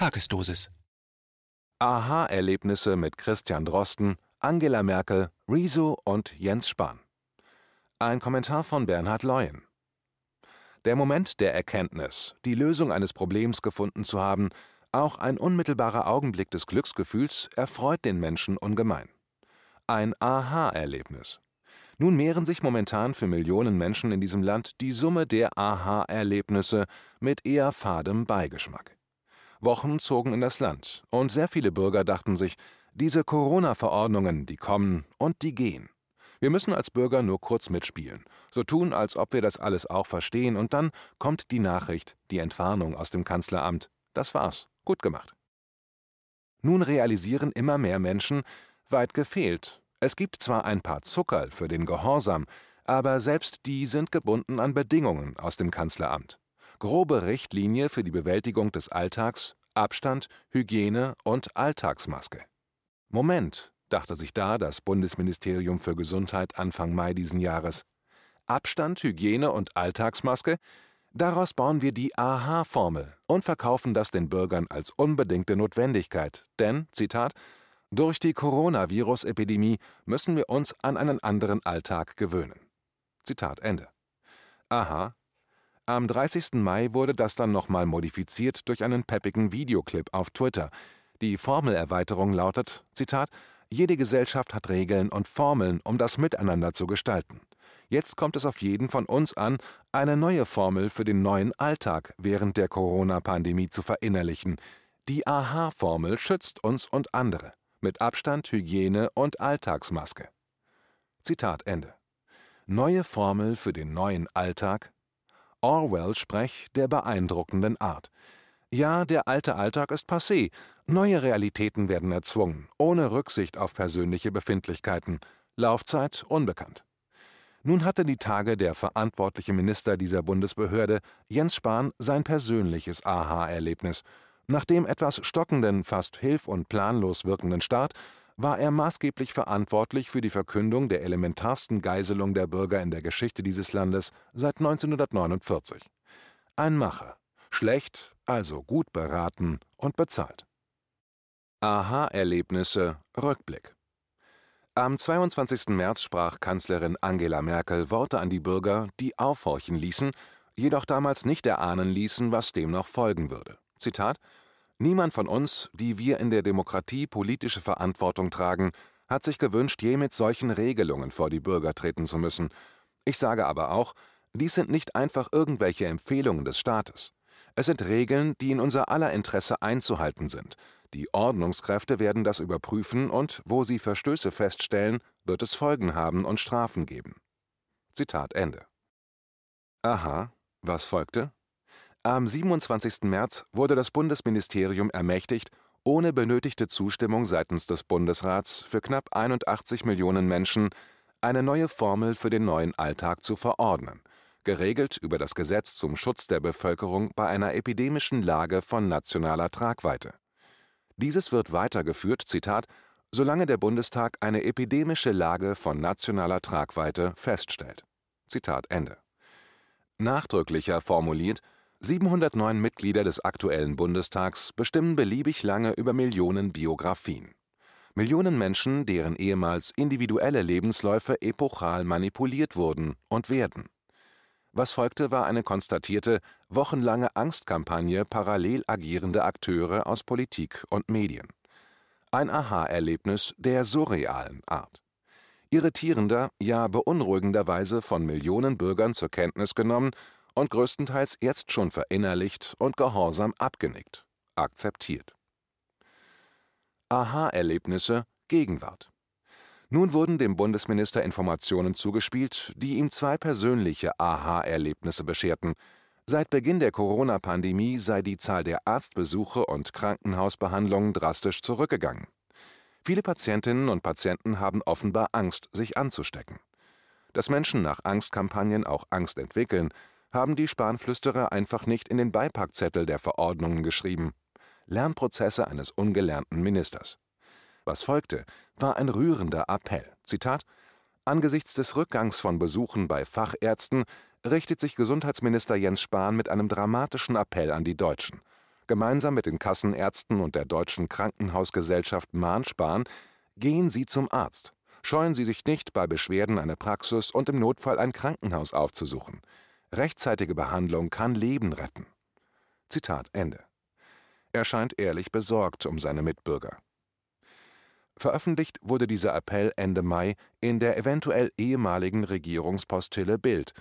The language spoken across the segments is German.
Tagesdosis. Aha-Erlebnisse mit Christian Drosten, Angela Merkel, Rezo und Jens Spahn. Ein Kommentar von Bernhard Leuen. Der Moment der Erkenntnis, die Lösung eines Problems gefunden zu haben, auch ein unmittelbarer Augenblick des Glücksgefühls, erfreut den Menschen ungemein. Ein Aha-Erlebnis. Nun mehren sich momentan für Millionen Menschen in diesem Land die Summe der Aha-Erlebnisse mit eher fadem Beigeschmack. Wochen zogen in das Land, und sehr viele Bürger dachten sich, diese Corona-Verordnungen, die kommen und die gehen. Wir müssen als Bürger nur kurz mitspielen, so tun, als ob wir das alles auch verstehen, und dann kommt die Nachricht, die Entwarnung aus dem Kanzleramt. Das war's, gut gemacht. Nun realisieren immer mehr Menschen, weit gefehlt. Es gibt zwar ein paar Zuckerl für den Gehorsam, aber selbst die sind gebunden an Bedingungen aus dem Kanzleramt grobe Richtlinie für die Bewältigung des Alltags, Abstand, Hygiene und Alltagsmaske. Moment, dachte sich da das Bundesministerium für Gesundheit Anfang Mai diesen Jahres. Abstand, Hygiene und Alltagsmaske? Daraus bauen wir die AHA-Formel und verkaufen das den Bürgern als unbedingte Notwendigkeit. Denn, Zitat, durch die Coronavirus-Epidemie müssen wir uns an einen anderen Alltag gewöhnen. Zitat Ende. Aha, am 30. Mai wurde das dann nochmal modifiziert durch einen peppigen Videoclip auf Twitter. Die Formelerweiterung lautet: Zitat, Jede Gesellschaft hat Regeln und Formeln, um das Miteinander zu gestalten. Jetzt kommt es auf jeden von uns an, eine neue Formel für den neuen Alltag während der Corona-Pandemie zu verinnerlichen. Die AHA-Formel schützt uns und andere. Mit Abstand, Hygiene und Alltagsmaske. Zitat Ende. Neue Formel für den neuen Alltag? Orwell-Sprech der beeindruckenden Art. Ja, der alte Alltag ist passé, neue Realitäten werden erzwungen, ohne Rücksicht auf persönliche Befindlichkeiten, Laufzeit unbekannt. Nun hatte die Tage der verantwortliche Minister dieser Bundesbehörde, Jens Spahn, sein persönliches Aha-Erlebnis. Nach dem etwas stockenden, fast hilf- und planlos wirkenden Start war er maßgeblich verantwortlich für die Verkündung der elementarsten Geiselung der Bürger in der Geschichte dieses Landes seit 1949. Ein Macher, schlecht, also gut beraten und bezahlt. Aha-Erlebnisse Rückblick Am 22. März sprach Kanzlerin Angela Merkel Worte an die Bürger, die aufhorchen ließen, jedoch damals nicht erahnen ließen, was dem noch folgen würde. Zitat Niemand von uns, die wir in der Demokratie politische Verantwortung tragen, hat sich gewünscht, je mit solchen Regelungen vor die Bürger treten zu müssen. Ich sage aber auch, dies sind nicht einfach irgendwelche Empfehlungen des Staates. Es sind Regeln, die in unser aller Interesse einzuhalten sind. Die Ordnungskräfte werden das überprüfen und, wo sie Verstöße feststellen, wird es Folgen haben und Strafen geben. Zitat Ende. Aha, was folgte? Am 27. März wurde das Bundesministerium ermächtigt, ohne benötigte Zustimmung seitens des Bundesrats für knapp 81 Millionen Menschen eine neue Formel für den neuen Alltag zu verordnen, geregelt über das Gesetz zum Schutz der Bevölkerung bei einer epidemischen Lage von nationaler Tragweite. Dieses wird weitergeführt, Zitat, solange der Bundestag eine epidemische Lage von nationaler Tragweite feststellt. Zitat Ende. Nachdrücklicher formuliert 709 Mitglieder des aktuellen Bundestags bestimmen beliebig lange über Millionen Biografien. Millionen Menschen, deren ehemals individuelle Lebensläufe epochal manipuliert wurden und werden. Was folgte, war eine konstatierte, wochenlange Angstkampagne parallel agierender Akteure aus Politik und Medien. Ein Aha-Erlebnis der surrealen Art. Irritierender, ja beunruhigenderweise von Millionen Bürgern zur Kenntnis genommen und größtenteils jetzt schon verinnerlicht und gehorsam abgenickt, akzeptiert. Aha-Erlebnisse Gegenwart. Nun wurden dem Bundesminister Informationen zugespielt, die ihm zwei persönliche Aha-Erlebnisse bescherten. Seit Beginn der Corona-Pandemie sei die Zahl der Arztbesuche und Krankenhausbehandlungen drastisch zurückgegangen. Viele Patientinnen und Patienten haben offenbar Angst, sich anzustecken. Dass Menschen nach Angstkampagnen auch Angst entwickeln, haben die Spanflüsterer einfach nicht in den Beipackzettel der Verordnungen geschrieben. Lernprozesse eines ungelernten Ministers. Was folgte, war ein rührender Appell. Zitat: Angesichts des Rückgangs von Besuchen bei Fachärzten richtet sich Gesundheitsminister Jens Spahn mit einem dramatischen Appell an die Deutschen. Gemeinsam mit den Kassenärzten und der Deutschen Krankenhausgesellschaft Mahn-Spahn gehen Sie zum Arzt. Scheuen Sie sich nicht, bei Beschwerden eine Praxis und im Notfall ein Krankenhaus aufzusuchen. Rechtzeitige Behandlung kann Leben retten. Zitat Ende. Er scheint ehrlich besorgt um seine Mitbürger. Veröffentlicht wurde dieser Appell Ende Mai in der eventuell ehemaligen Regierungspostille Bild.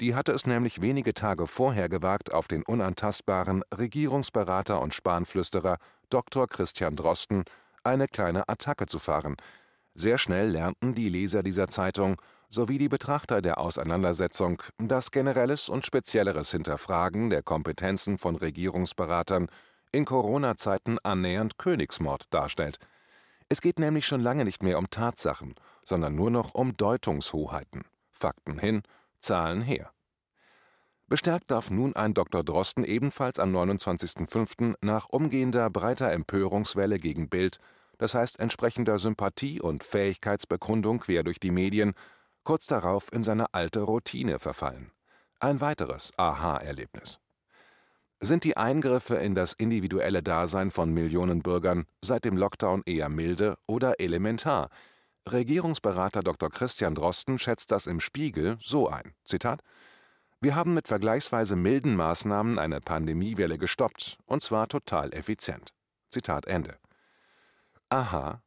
Die hatte es nämlich wenige Tage vorher gewagt, auf den unantastbaren Regierungsberater und Spanflüsterer Dr. Christian Drosten eine kleine Attacke zu fahren. Sehr schnell lernten die Leser dieser Zeitung sowie die Betrachter der Auseinandersetzung, dass generelles und spezielleres Hinterfragen der Kompetenzen von Regierungsberatern in Corona-Zeiten annähernd Königsmord darstellt. Es geht nämlich schon lange nicht mehr um Tatsachen, sondern nur noch um Deutungshoheiten. Fakten hin, Zahlen her. Bestärkt darf nun ein Dr. Drosten ebenfalls am 29.05. nach umgehender breiter Empörungswelle gegen Bild, das heißt entsprechender Sympathie und Fähigkeitsbekundung quer durch die Medien, kurz darauf in seine alte Routine verfallen. Ein weiteres Aha-Erlebnis. Sind die Eingriffe in das individuelle Dasein von Millionen Bürgern seit dem Lockdown eher milde oder elementar? Regierungsberater Dr. Christian Drosten schätzt das im Spiegel so ein: Zitat: Wir haben mit vergleichsweise milden Maßnahmen eine Pandemiewelle gestoppt, und zwar total effizient. Zitat Ende. Aha.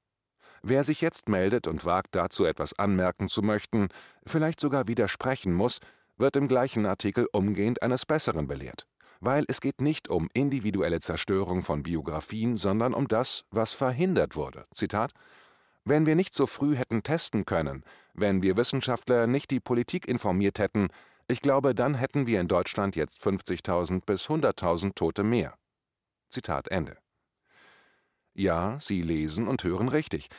Wer sich jetzt meldet und wagt, dazu etwas anmerken zu möchten, vielleicht sogar widersprechen muss, wird im gleichen Artikel umgehend eines Besseren belehrt weil es geht nicht um individuelle Zerstörung von Biografien, sondern um das, was verhindert wurde. Zitat Wenn wir nicht so früh hätten testen können, wenn wir Wissenschaftler nicht die Politik informiert hätten, ich glaube, dann hätten wir in Deutschland jetzt 50.000 bis 100.000 Tote mehr. Zitat Ende. Ja, Sie lesen und hören richtig.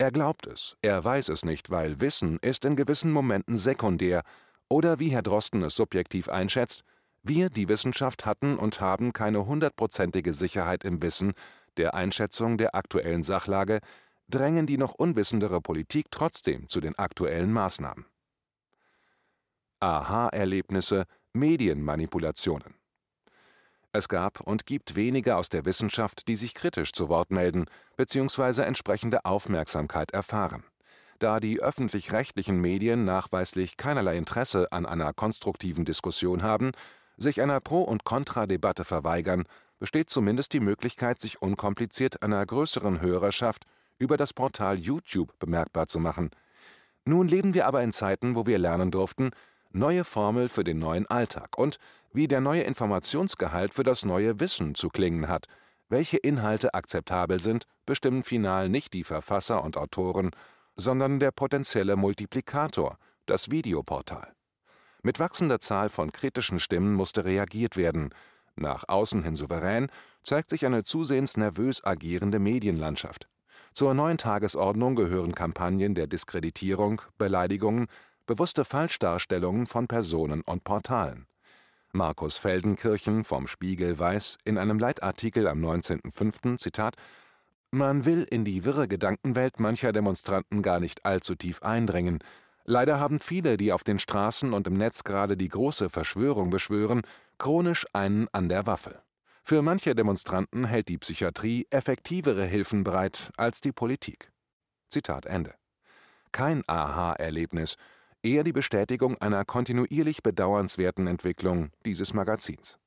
Er glaubt es, er weiß es nicht, weil Wissen ist in gewissen Momenten sekundär oder wie Herr Drosten es subjektiv einschätzt, wir, die Wissenschaft, hatten und haben keine hundertprozentige Sicherheit im Wissen, der Einschätzung der aktuellen Sachlage, drängen die noch unwissendere Politik trotzdem zu den aktuellen Maßnahmen. Aha-Erlebnisse, Medienmanipulationen. Es gab und gibt wenige aus der Wissenschaft, die sich kritisch zu Wort melden bzw. entsprechende Aufmerksamkeit erfahren. Da die öffentlich-rechtlichen Medien nachweislich keinerlei Interesse an einer konstruktiven Diskussion haben, sich einer Pro- und Kontradebatte verweigern, besteht zumindest die Möglichkeit, sich unkompliziert einer größeren Hörerschaft über das Portal YouTube bemerkbar zu machen. Nun leben wir aber in Zeiten, wo wir lernen durften, neue Formel für den neuen Alltag und wie der neue Informationsgehalt für das neue Wissen zu klingen hat. Welche Inhalte akzeptabel sind, bestimmen final nicht die Verfasser und Autoren, sondern der potenzielle Multiplikator, das Videoportal. Mit wachsender Zahl von kritischen Stimmen musste reagiert werden. Nach außen hin souverän zeigt sich eine zusehends nervös agierende Medienlandschaft. Zur neuen Tagesordnung gehören Kampagnen der Diskreditierung, Beleidigungen, bewusste Falschdarstellungen von Personen und Portalen. Markus Feldenkirchen vom Spiegel weiß in einem Leitartikel am 19.05. Zitat Man will in die wirre Gedankenwelt mancher Demonstranten gar nicht allzu tief eindringen, Leider haben viele, die auf den Straßen und im Netz gerade die große Verschwörung beschwören, chronisch einen an der Waffel. Für manche Demonstranten hält die Psychiatrie effektivere Hilfen bereit als die Politik. Zitat Ende. Kein Aha-Erlebnis, eher die Bestätigung einer kontinuierlich bedauernswerten Entwicklung dieses Magazins.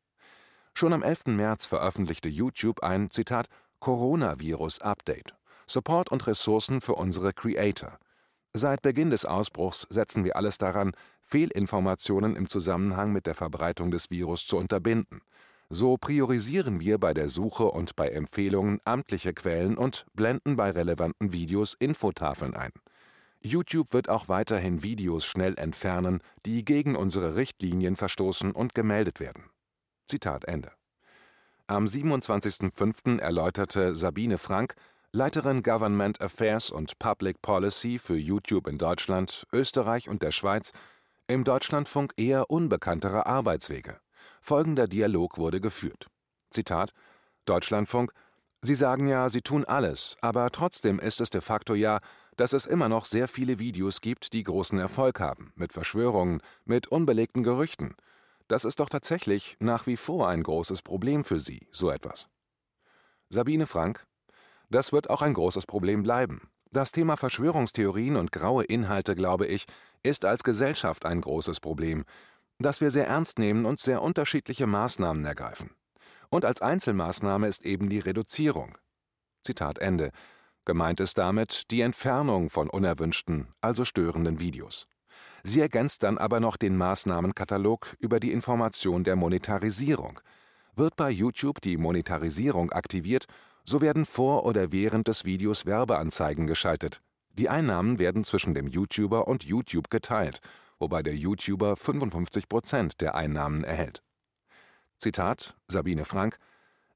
Schon am 11. März veröffentlichte YouTube ein Zitat Coronavirus-Update. Support und Ressourcen für unsere Creator – Seit Beginn des Ausbruchs setzen wir alles daran, Fehlinformationen im Zusammenhang mit der Verbreitung des Virus zu unterbinden. So priorisieren wir bei der Suche und bei Empfehlungen amtliche Quellen und blenden bei relevanten Videos Infotafeln ein. YouTube wird auch weiterhin Videos schnell entfernen, die gegen unsere Richtlinien verstoßen und gemeldet werden. Zitat Ende. Am 27.05. erläuterte Sabine Frank, Leiterin Government Affairs und Public Policy für YouTube in Deutschland, Österreich und der Schweiz, im Deutschlandfunk eher unbekanntere Arbeitswege. Folgender Dialog wurde geführt. Zitat Deutschlandfunk Sie sagen ja, Sie tun alles, aber trotzdem ist es de facto ja, dass es immer noch sehr viele Videos gibt, die großen Erfolg haben, mit Verschwörungen, mit unbelegten Gerüchten. Das ist doch tatsächlich nach wie vor ein großes Problem für Sie, so etwas. Sabine Frank Das wird auch ein großes Problem bleiben. Das Thema Verschwörungstheorien und graue Inhalte, glaube ich, ist als Gesellschaft ein großes Problem, das wir sehr ernst nehmen und sehr unterschiedliche Maßnahmen ergreifen. Und als Einzelmaßnahme ist eben die Reduzierung. Zitat Ende. Gemeint ist damit die Entfernung von unerwünschten, also störenden Videos. Sie ergänzt dann aber noch den Maßnahmenkatalog über die Information der Monetarisierung. Wird bei YouTube die Monetarisierung aktiviert, so werden vor oder während des Videos Werbeanzeigen geschaltet. Die Einnahmen werden zwischen dem YouTuber und YouTube geteilt, wobei der YouTuber 55 Prozent der Einnahmen erhält. Zitat Sabine Frank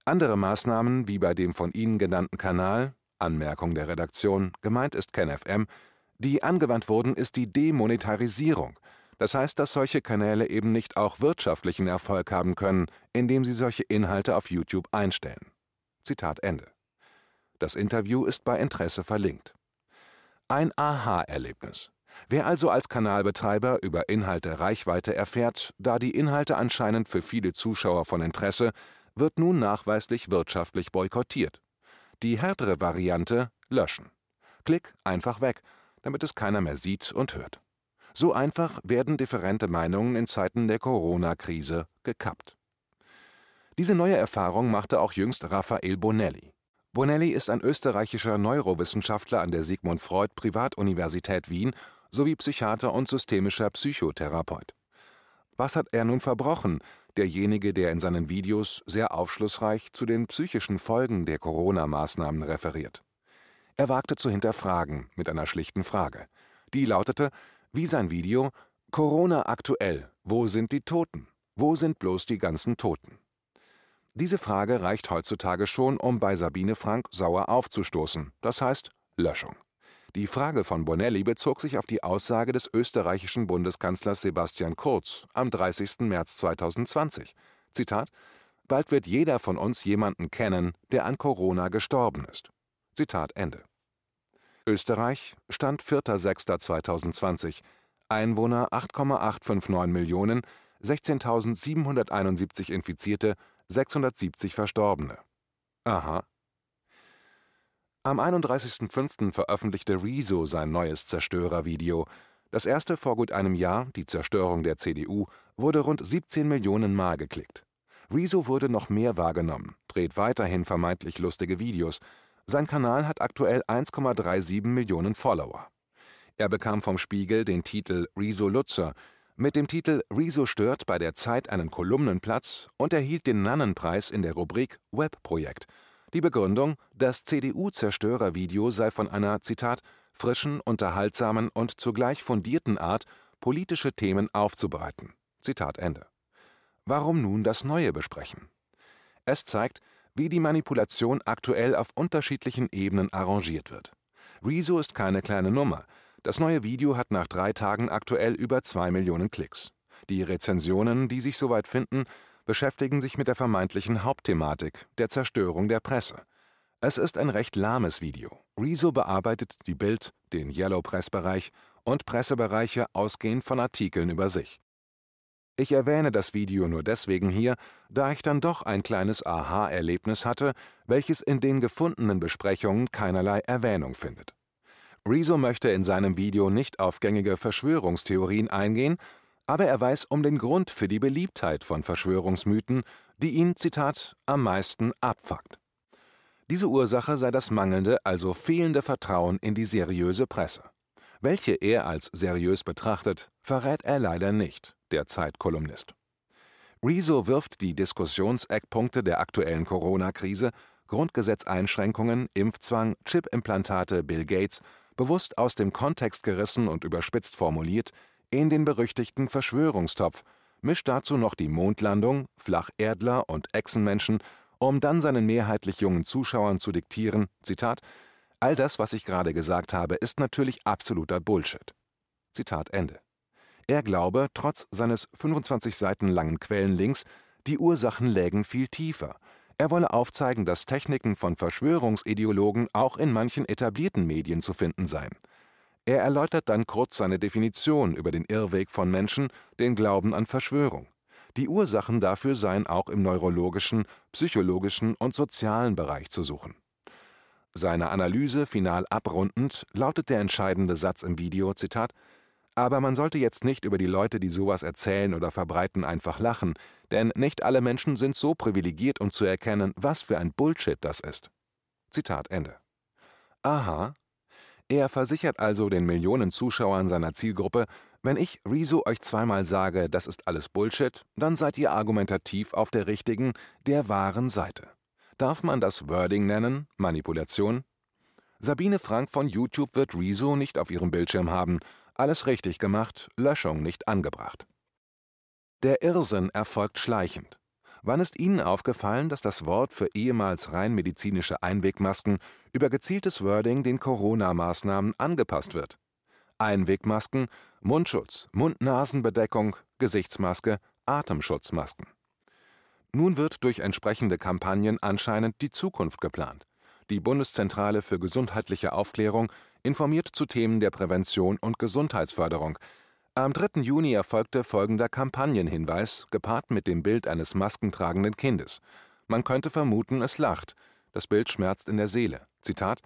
Andere Maßnahmen wie bei dem von Ihnen genannten Kanal Anmerkung der Redaktion, gemeint ist KenFM, die angewandt wurden, ist die Demonetarisierung. Das heißt, dass solche Kanäle eben nicht auch wirtschaftlichen Erfolg haben können, indem sie solche Inhalte auf YouTube einstellen. Zitat Ende. Das Interview ist bei Interesse verlinkt. Ein Aha-Erlebnis. Wer also als Kanalbetreiber über Inhalte Reichweite erfährt, da die Inhalte anscheinend für viele Zuschauer von Interesse, wird nun nachweislich wirtschaftlich boykottiert. Die härtere Variante löschen. Klick einfach weg, damit es keiner mehr sieht und hört. So einfach werden differente Meinungen in Zeiten der Corona-Krise gekappt. Diese neue Erfahrung machte auch jüngst Raphael Bonelli. Bonelli ist ein österreichischer Neurowissenschaftler an der Sigmund Freud Privatuniversität Wien sowie Psychiater und systemischer Psychotherapeut. Was hat er nun verbrochen, derjenige, der in seinen Videos sehr aufschlussreich zu den psychischen Folgen der Corona-Maßnahmen referiert. Er wagte zu hinterfragen mit einer schlichten Frage. Die lautete, wie sein Video, Corona aktuell, wo sind die Toten? Wo sind bloß die ganzen Toten? Diese Frage reicht heutzutage schon, um bei Sabine Frank sauer aufzustoßen, das heißt Löschung. Die Frage von Bonelli bezog sich auf die Aussage des österreichischen Bundeskanzlers Sebastian Kurz am 30. März 2020. Zitat: Bald wird jeder von uns jemanden kennen, der an Corona gestorben ist. Zitat Ende. Österreich, Stand 4.6.2020, Einwohner 8,859 Millionen, 16.771 Infizierte, 670 Verstorbene. Aha, am 31.05. veröffentlichte Rezo sein neues Zerstörervideo. Das erste vor gut einem Jahr, die Zerstörung der CDU, wurde rund 17 Millionen Mal geklickt. Rezo wurde noch mehr wahrgenommen, dreht weiterhin vermeintlich lustige Videos. Sein Kanal hat aktuell 1,37 Millionen Follower. Er bekam vom Spiegel den Titel Rezo Lutzer, mit dem Titel Rezo stört bei der Zeit einen Kolumnenplatz und erhielt den Nannenpreis in der Rubrik Webprojekt – die Begründung, das CDU-Zerstörervideo sei von einer Zitat frischen, unterhaltsamen und zugleich fundierten Art, politische Themen aufzubereiten. Zitat Ende. Warum nun das Neue besprechen? Es zeigt, wie die Manipulation aktuell auf unterschiedlichen Ebenen arrangiert wird. Rezo ist keine kleine Nummer. Das neue Video hat nach drei Tagen aktuell über zwei Millionen Klicks. Die Rezensionen, die sich soweit finden, beschäftigen sich mit der vermeintlichen Hauptthematik, der Zerstörung der Presse. Es ist ein recht lahmes Video. Rezo bearbeitet die Bild, den Yellow Press-Bereich und Pressebereiche ausgehend von Artikeln über sich. Ich erwähne das Video nur deswegen hier, da ich dann doch ein kleines Aha-Erlebnis hatte, welches in den gefundenen Besprechungen keinerlei Erwähnung findet. Rezo möchte in seinem Video nicht auf gängige Verschwörungstheorien eingehen, aber er weiß um den Grund für die Beliebtheit von Verschwörungsmythen, die ihn, Zitat, am meisten abfuckt. Diese Ursache sei das mangelnde, also fehlende Vertrauen in die seriöse Presse. Welche er als seriös betrachtet, verrät er leider nicht, der Zeitkolumnist. Rezo wirft die Diskussionseckpunkte der aktuellen Corona-Krise, Grundgesetzeinschränkungen, Impfzwang, Chipimplantate, Bill Gates, bewusst aus dem Kontext gerissen und überspitzt formuliert, in den berüchtigten Verschwörungstopf, mischt dazu noch die Mondlandung, Flacherdler und Echsenmenschen, um dann seinen mehrheitlich jungen Zuschauern zu diktieren: Zitat, All das, was ich gerade gesagt habe, ist natürlich absoluter Bullshit. Zitat Ende. Er glaube, trotz seines 25 Seiten langen Quellenlinks, die Ursachen lägen viel tiefer. Er wolle aufzeigen, dass Techniken von Verschwörungsideologen auch in manchen etablierten Medien zu finden seien. Er erläutert dann kurz seine Definition über den Irrweg von Menschen, den Glauben an Verschwörung. Die Ursachen dafür seien auch im neurologischen, psychologischen und sozialen Bereich zu suchen. Seine Analyse final abrundend lautet der entscheidende Satz im Video: Zitat aber man sollte jetzt nicht über die Leute, die sowas erzählen oder verbreiten, einfach lachen, denn nicht alle Menschen sind so privilegiert, um zu erkennen, was für ein Bullshit das ist. Zitat Ende. Aha. Er versichert also den Millionen Zuschauern seiner Zielgruppe, wenn ich Rezo euch zweimal sage, das ist alles Bullshit, dann seid ihr argumentativ auf der richtigen, der wahren Seite. Darf man das Wording nennen, Manipulation? Sabine Frank von YouTube wird Rezo nicht auf ihrem Bildschirm haben, alles richtig gemacht, Löschung nicht angebracht. Der Irrsinn erfolgt schleichend. Wann ist Ihnen aufgefallen, dass das Wort für ehemals rein medizinische Einwegmasken über gezieltes Wording den Corona-Maßnahmen angepasst wird? Einwegmasken, Mundschutz, Mund-Nasen-Bedeckung, Gesichtsmaske, Atemschutzmasken. Nun wird durch entsprechende Kampagnen anscheinend die Zukunft geplant. Die Bundeszentrale für gesundheitliche Aufklärung informiert zu Themen der Prävention und Gesundheitsförderung. Am 3. Juni erfolgte folgender Kampagnenhinweis, gepaart mit dem Bild eines maskentragenden Kindes. Man könnte vermuten, es lacht. Das Bild schmerzt in der Seele. Zitat: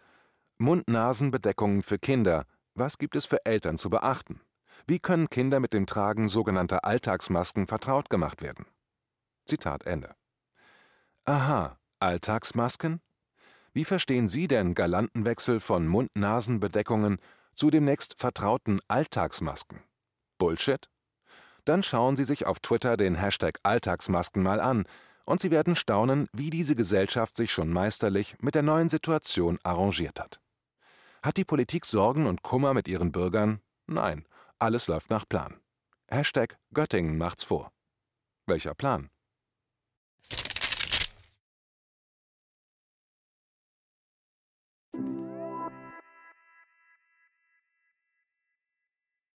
Mund-Nasen-Bedeckungen für Kinder. Was gibt es für Eltern zu beachten? Wie können Kinder mit dem Tragen sogenannter Alltagsmasken vertraut gemacht werden? Zitat Ende. Aha, Alltagsmasken? Wie verstehen Sie denn Galantenwechsel von Mund-Nasen-Bedeckungen zu demnächst vertrauten Alltagsmasken? Bullshit? Dann schauen Sie sich auf Twitter den Hashtag Alltagsmasken mal an und Sie werden staunen, wie diese Gesellschaft sich schon meisterlich mit der neuen Situation arrangiert hat. Hat die Politik Sorgen und Kummer mit ihren Bürgern? Nein, alles läuft nach Plan. Hashtag Göttingen macht's vor. Welcher Plan?